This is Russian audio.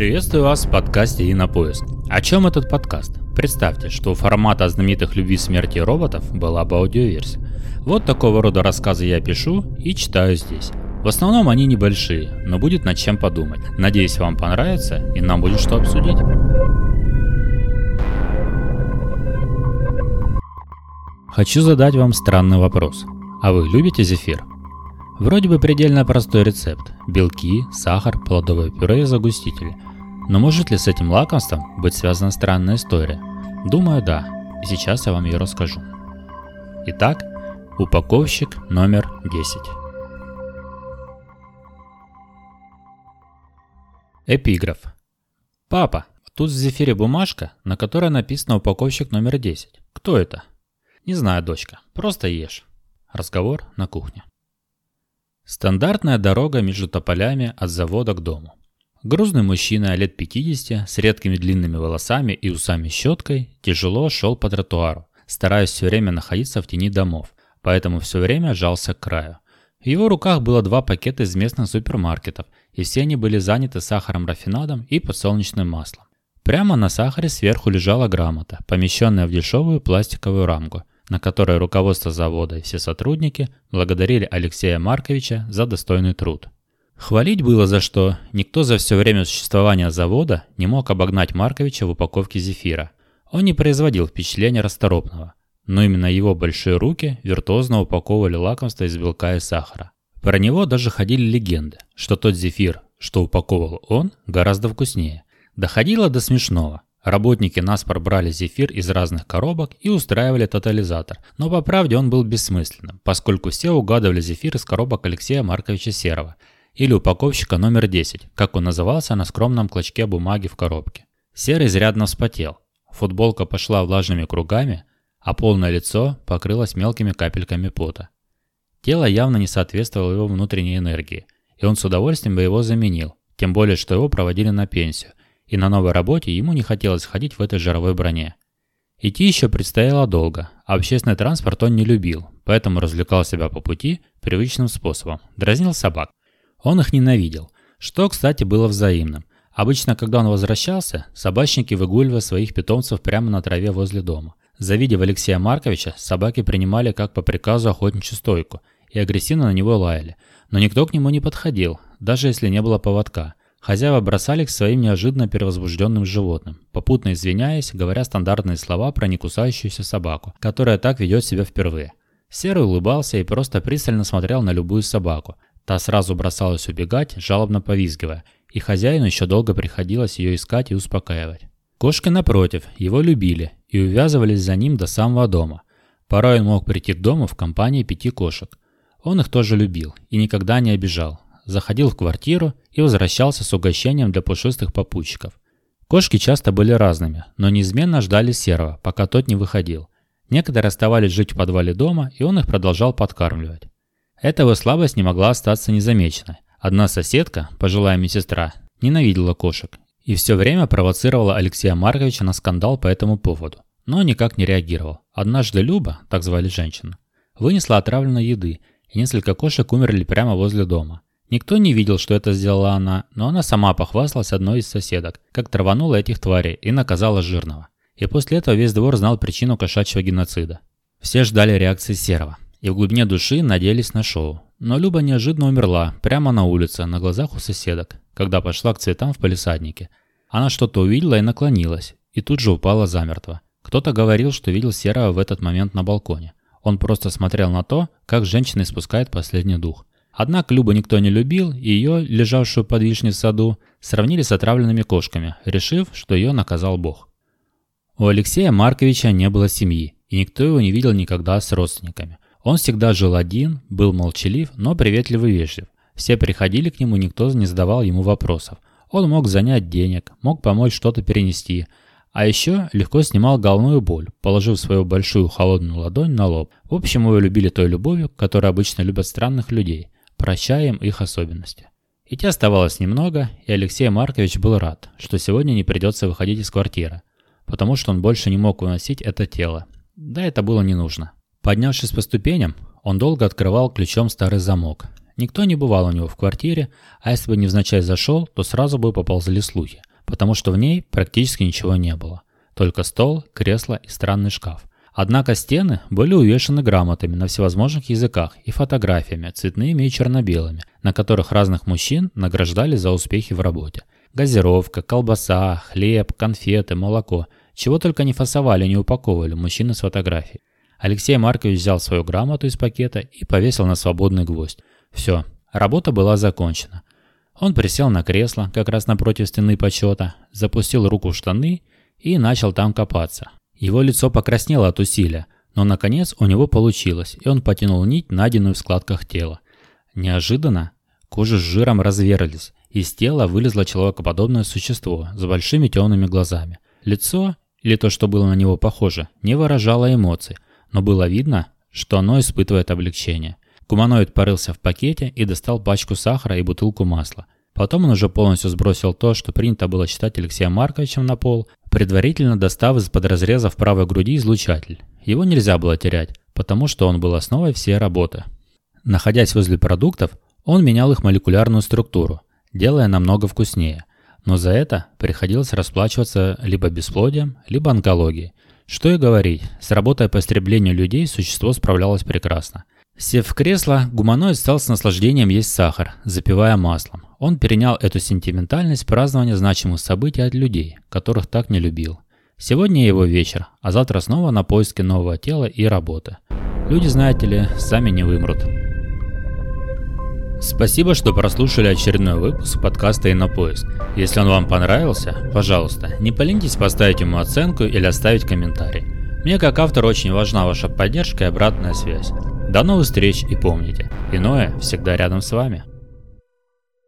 Приветствую вас в подкасте «Инопоиск». О чем этот подкаст? Представьте, что у формата знаменитых «Любви, смерти и роботов» была бы аудиоверсия. Вот такого рода рассказы я пишу и читаю здесь. В основном они небольшие, но будет над чем подумать. Надеюсь, вам понравится и нам будет что обсудить. Хочу задать вам странный вопрос. А вы любите зефир? Вроде бы предельно простой рецепт. Белки, сахар, плодовое пюре и загустители. Но может ли с этим лакомством быть связана странная история? Думаю, да. И сейчас я вам ее расскажу. Итак, упаковщик номер 10. Эпиграф. Папа, тут в зефире бумажка, на которой написано упаковщик номер 10. Кто это? Не знаю, дочка. Просто ешь. Разговор на кухне. Стандартная дорога между тополями от завода к дому. Грузный мужчина лет 50 с редкими длинными волосами и усами-щеткой тяжело шел по тротуару, стараясь все время находиться в тени домов, поэтому все время жался к краю. В его руках было два пакета из местных супермаркетов, и все они были заняты сахаром-рафинадом и подсолнечным маслом. Прямо на сахаре сверху лежала грамота, помещенная в дешевую пластиковую рамку, на которой руководство завода и все сотрудники благодарили Алексея Марковича за достойный труд. Хвалить было за что, никто за все время существования завода не мог обогнать Марковича в упаковке зефира. Он не производил впечатления расторопного, но именно его большие руки виртуозно упаковывали лакомство из белка и сахара. Про него даже ходили легенды, что тот зефир, что упаковывал он, гораздо вкуснее. Доходило до смешного. Работники наспор брали зефир из разных коробок и устраивали тотализатор, но по правде он был бессмысленным, поскольку все угадывали зефир из коробок Алексея Марковича Серова, или упаковщика номер 10, как он назывался на скромном клочке бумаги в коробке. Серый изрядно вспотел, футболка пошла влажными кругами, а полное лицо покрылось мелкими капельками пота. Тело явно не соответствовало его внутренней энергии, и он с удовольствием бы его заменил, тем более, что его проводили на пенсию, и на новой работе ему не хотелось ходить в этой жировой броне. Идти еще предстояло долго, а общественный транспорт он не любил, поэтому развлекал себя по пути привычным способом, дразнил собак. Он их ненавидел, что, кстати, было взаимным. Обычно, когда он возвращался, собачники выгуливали своих питомцев прямо на траве возле дома. Завидев Алексея Марковича, собаки принимали как по приказу охотничью стойку и агрессивно на него лаяли, но никто к нему не подходил, даже если не было поводка – Хозяева бросали к своим неожиданно перевозбужденным животным, попутно извиняясь, говоря стандартные слова про некусающуюся собаку, которая так ведет себя впервые. Серый улыбался и просто пристально смотрел на любую собаку. Та сразу бросалась убегать, жалобно повизгивая, и хозяину еще долго приходилось ее искать и успокаивать. Кошки, напротив, его любили и увязывались за ним до самого дома. Порой он мог прийти к дому в компании пяти кошек. Он их тоже любил и никогда не обижал, заходил в квартиру и возвращался с угощением для пушистых попутчиков. Кошки часто были разными, но неизменно ждали Серого, пока тот не выходил. Некоторые оставались жить в подвале дома, и он их продолжал подкармливать. Эта его слабость не могла остаться незамеченной. Одна соседка, пожилая медсестра, ненавидела кошек и все время провоцировала Алексея Марковича на скандал по этому поводу, но никак не реагировал. Однажды Люба, так звали женщину, вынесла отравленной еды, и несколько кошек умерли прямо возле дома. Никто не видел, что это сделала она, но она сама похвасталась одной из соседок, как траванула этих тварей и наказала жирного. И после этого весь двор знал причину кошачьего геноцида. Все ждали реакции Серого, и в глубине души надеялись на шоу. Но Люба неожиданно умерла, прямо на улице, на глазах у соседок, когда пошла к цветам в палисаднике. Она что-то увидела и наклонилась, и тут же упала замертво. Кто-то говорил, что видел Серого в этот момент на балконе. Он просто смотрел на то, как женщина испускает последний дух. Однако Любу никто не любил, и ее, лежавшую под вишней в саду, сравнили с отравленными кошками, решив, что ее наказал Бог. У Алексея Марковича не было семьи, и никто его не видел никогда с родственниками. Он всегда жил один, был молчалив, но приветлив и вежлив. Все приходили к нему, никто не задавал ему вопросов. Он мог занять денег, мог помочь что-то перенести, а еще легко снимал головную боль, положив свою большую холодную ладонь на лоб. В общем, его любили той любовью, которую обычно любят странных людей – прощаем их особенности. Идти оставалось немного, и Алексей Маркович был рад, что сегодня не придется выходить из квартиры, потому что он больше не мог выносить это тело. Да это было не нужно. Поднявшись по ступеням, он долго открывал ключом старый замок. Никто не бывал у него в квартире, а если бы невзначай зашел, то сразу бы поползли слухи. потому что в ней практически ничего не было. Только стол, кресло и странный шкаф. Однако стены были увешаны грамотами на всевозможных языках и фотографиями, цветными и черно-белыми, на которых разных мужчин награждали за успехи в работе. Газировка, колбаса, хлеб, конфеты, молоко. Чего только не фасовали, не упаковывали мужчины с фотографией. Алексей Маркович взял свою грамоту из пакета и повесил на свободный гвоздь. Все, работа была закончена. Он присел на кресло, как раз напротив стены почета, запустил руку в штаны и начал там копаться. Его лицо покраснело от усилия, но наконец у него получилось, и он потянул нить, найденную в складках тела. Неожиданно кожа с жиром разверзлись, из тела вылезло человекоподобное существо с большими темными глазами. Лицо, или то, что было на него похоже, не выражало эмоций, но было видно, что оно испытывает облегчение. Гуманоид порылся в пакете и достал пачку сахара и бутылку масла. Потом он уже полностью сбросил то, что принято было считать Алексеем Марковичем на пол, предварительно достав из-под разреза в правой груди излучатель. Его нельзя было терять, потому что он был основой всей работы. Находясь возле продуктов, он менял их молекулярную структуру, делая намного вкуснее. Но за это приходилось расплачиваться либо бесплодием, либо онкологией. Что и говорить, с работой по истреблению людей существо справлялось прекрасно. Сев в кресло, гуманоид стал с наслаждением есть сахар, запивая маслом. Он перенял эту сентиментальность празднования значимых событий от людей, которых так не любил. Сегодня его вечер, а завтра снова на поиске нового тела и работы. Люди, знаете ли, сами не вымрут. Спасибо, что прослушали очередной выпуск подкаста «Инопоиск». Если он вам понравился, пожалуйста, не поленитесь поставить ему оценку или оставить комментарий. Мне как автору очень важна ваша поддержка и обратная связь. До новых встреч и помните, иное всегда рядом с вами.